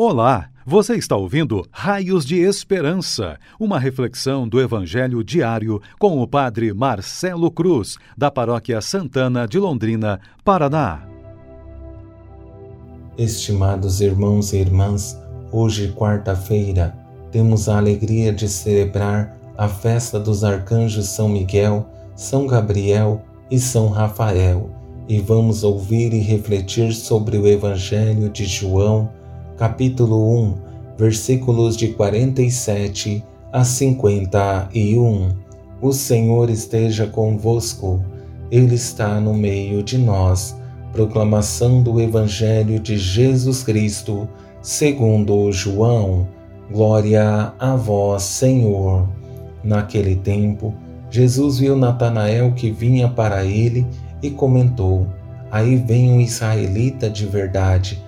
Olá, você está ouvindo Raios de Esperança, uma reflexão do Evangelho diário com o Padre Marcelo Cruz, da Paróquia Santana de Londrina, Paraná. Estimados irmãos e irmãs, hoje, quarta-feira, temos a alegria de celebrar a festa dos arcanjos São Miguel, São Gabriel e São Rafael, e vamos ouvir e refletir sobre o Evangelho de João capítulo 1, versículos de 47 a 51. O Senhor esteja convosco, Ele está no meio de nós. Proclamação do Evangelho de Jesus Cristo, segundo João. Glória a vós, Senhor. Naquele tempo, Jesus viu Natanael que vinha para ele e comentou: Aí vem um israelita de verdade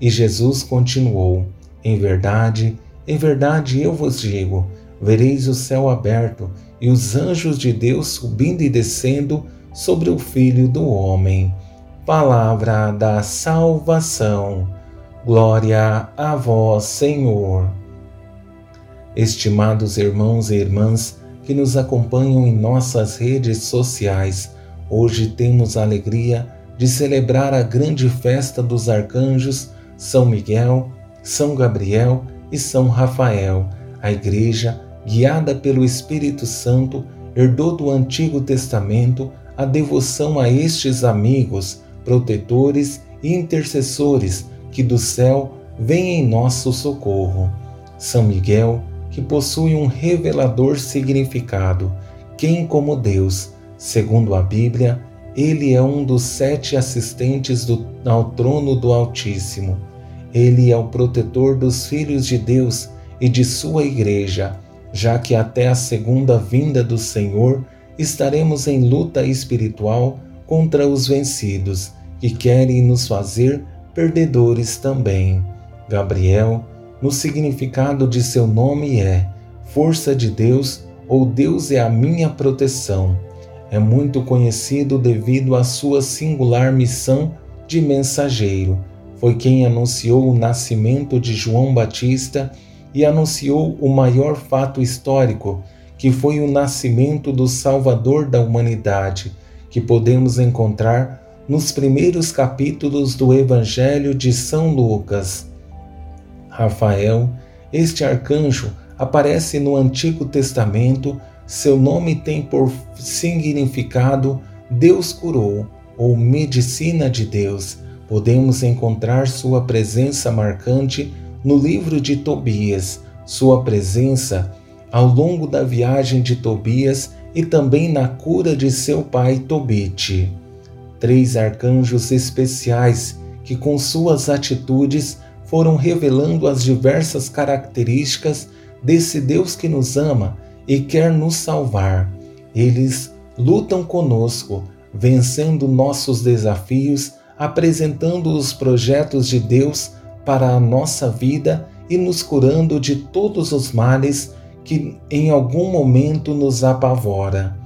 E Jesus continuou: Em verdade, em verdade eu vos digo: vereis o céu aberto e os anjos de Deus subindo e descendo sobre o Filho do Homem. Palavra da salvação. Glória a vós, Senhor. Estimados irmãos e irmãs que nos acompanham em nossas redes sociais, hoje temos a alegria de celebrar a grande festa dos arcanjos são Miguel, São Gabriel e São Rafael. A Igreja, guiada pelo Espírito Santo, herdou do Antigo Testamento a devoção a estes amigos, protetores e intercessores que do céu vêm em nosso socorro. São Miguel, que possui um revelador significado. Quem como Deus? Segundo a Bíblia, ele é um dos sete assistentes do, ao trono do Altíssimo. Ele é o protetor dos filhos de Deus e de sua igreja, já que até a segunda vinda do Senhor estaremos em luta espiritual contra os vencidos, que querem nos fazer perdedores também. Gabriel, no significado de seu nome é Força de Deus ou Deus é a minha proteção. É muito conhecido devido à sua singular missão de mensageiro foi quem anunciou o nascimento de João Batista e anunciou o maior fato histórico, que foi o nascimento do Salvador da humanidade, que podemos encontrar nos primeiros capítulos do Evangelho de São Lucas. Rafael, este arcanjo, aparece no Antigo Testamento, seu nome tem por significado Deus curou ou medicina de Deus podemos encontrar sua presença marcante no livro de Tobias, sua presença ao longo da viagem de Tobias e também na cura de seu pai Tobite. Três arcanjos especiais que, com suas atitudes, foram revelando as diversas características desse Deus que nos ama e quer nos salvar. Eles lutam conosco, vencendo nossos desafios apresentando os projetos de Deus para a nossa vida e nos curando de todos os males que em algum momento nos apavora.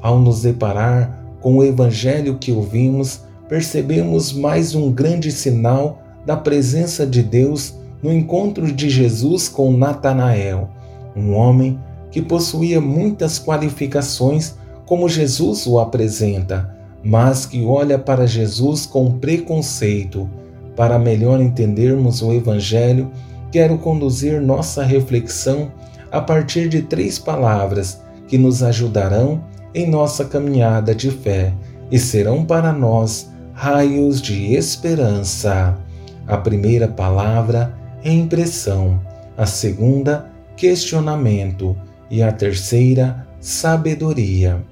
Ao nos deparar com o evangelho que ouvimos, percebemos mais um grande sinal da presença de Deus no encontro de Jesus com Natanael, um homem que possuía muitas qualificações como Jesus o apresenta mas que olha para Jesus com preconceito. Para melhor entendermos o Evangelho, quero conduzir nossa reflexão a partir de três palavras que nos ajudarão em nossa caminhada de fé e serão para nós raios de esperança. A primeira palavra é impressão, a segunda, questionamento e a terceira, sabedoria.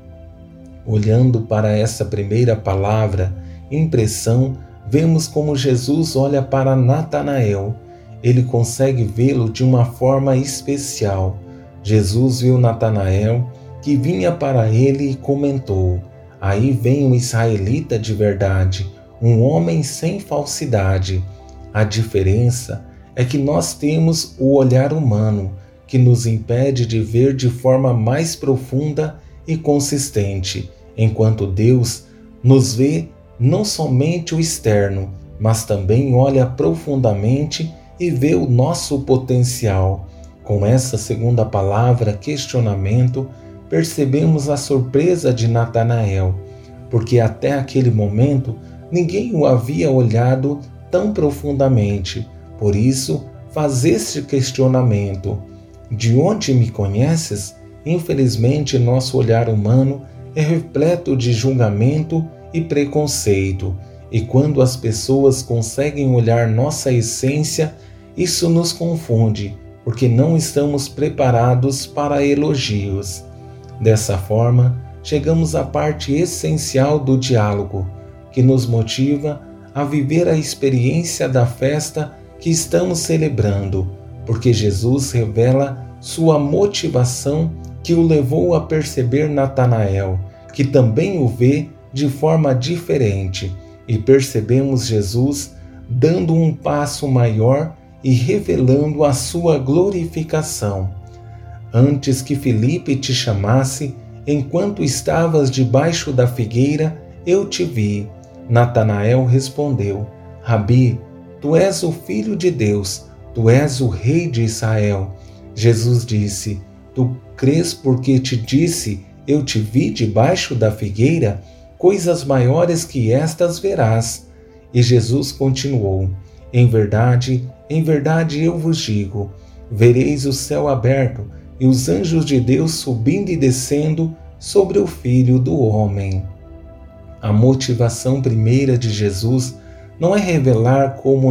Olhando para essa primeira palavra, impressão, vemos como Jesus olha para Natanael. ele consegue vê-lo de uma forma especial. Jesus viu Natanael que vinha para ele e comentou: Aí vem um israelita de verdade, um homem sem falsidade. A diferença é que nós temos o olhar humano, que nos impede de ver de forma mais profunda e consistente, enquanto Deus nos vê não somente o externo, mas também olha profundamente e vê o nosso potencial. Com essa segunda palavra, questionamento, percebemos a surpresa de Natanael, porque até aquele momento ninguém o havia olhado tão profundamente. Por isso, faz este questionamento: De onde me conheces? Infelizmente, nosso olhar humano é repleto de julgamento e preconceito, e quando as pessoas conseguem olhar nossa essência, isso nos confunde, porque não estamos preparados para elogios. Dessa forma, chegamos à parte essencial do diálogo, que nos motiva a viver a experiência da festa que estamos celebrando, porque Jesus revela sua motivação que o levou a perceber Natanael, que também o vê de forma diferente, e percebemos Jesus dando um passo maior e revelando a sua glorificação. Antes que Felipe te chamasse, enquanto estavas debaixo da figueira, eu te vi. Natanael respondeu: Rabi, tu és o filho de Deus, tu és o rei de Israel. Jesus disse: Tu crês porque te disse: Eu te vi debaixo da figueira? Coisas maiores que estas verás. E Jesus continuou: Em verdade, em verdade eu vos digo: vereis o céu aberto e os anjos de Deus subindo e descendo sobre o Filho do Homem. A motivação primeira de Jesus não é revelar como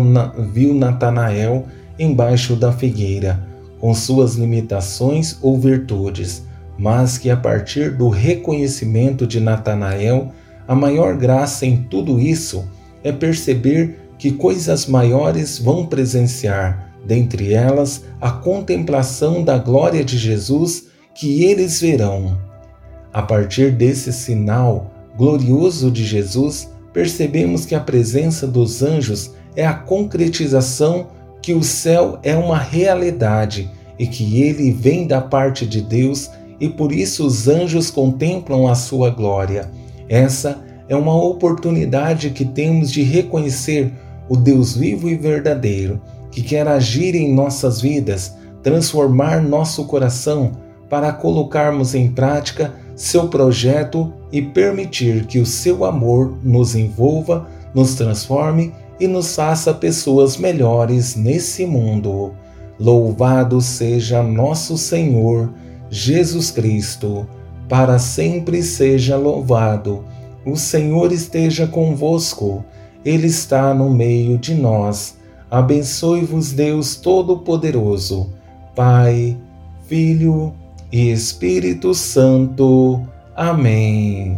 viu Natanael embaixo da figueira, com suas limitações ou virtudes, mas que a partir do reconhecimento de Natanael, a maior graça em tudo isso é perceber que coisas maiores vão presenciar dentre elas a contemplação da glória de Jesus que eles verão. A partir desse sinal glorioso de Jesus, percebemos que a presença dos anjos é a concretização que o céu é uma realidade e que ele vem da parte de Deus e por isso os anjos contemplam a sua glória. Essa é uma oportunidade que temos de reconhecer o Deus vivo e verdadeiro que quer agir em nossas vidas, transformar nosso coração para colocarmos em prática seu projeto e permitir que o seu amor nos envolva, nos transforme e nos faça pessoas melhores nesse mundo. Louvado seja nosso Senhor Jesus Cristo, para sempre seja louvado. O Senhor esteja convosco, Ele está no meio de nós Abençoe-vos Deus Todo-Poderoso, Pai, Filho e Espírito Santo. Amém.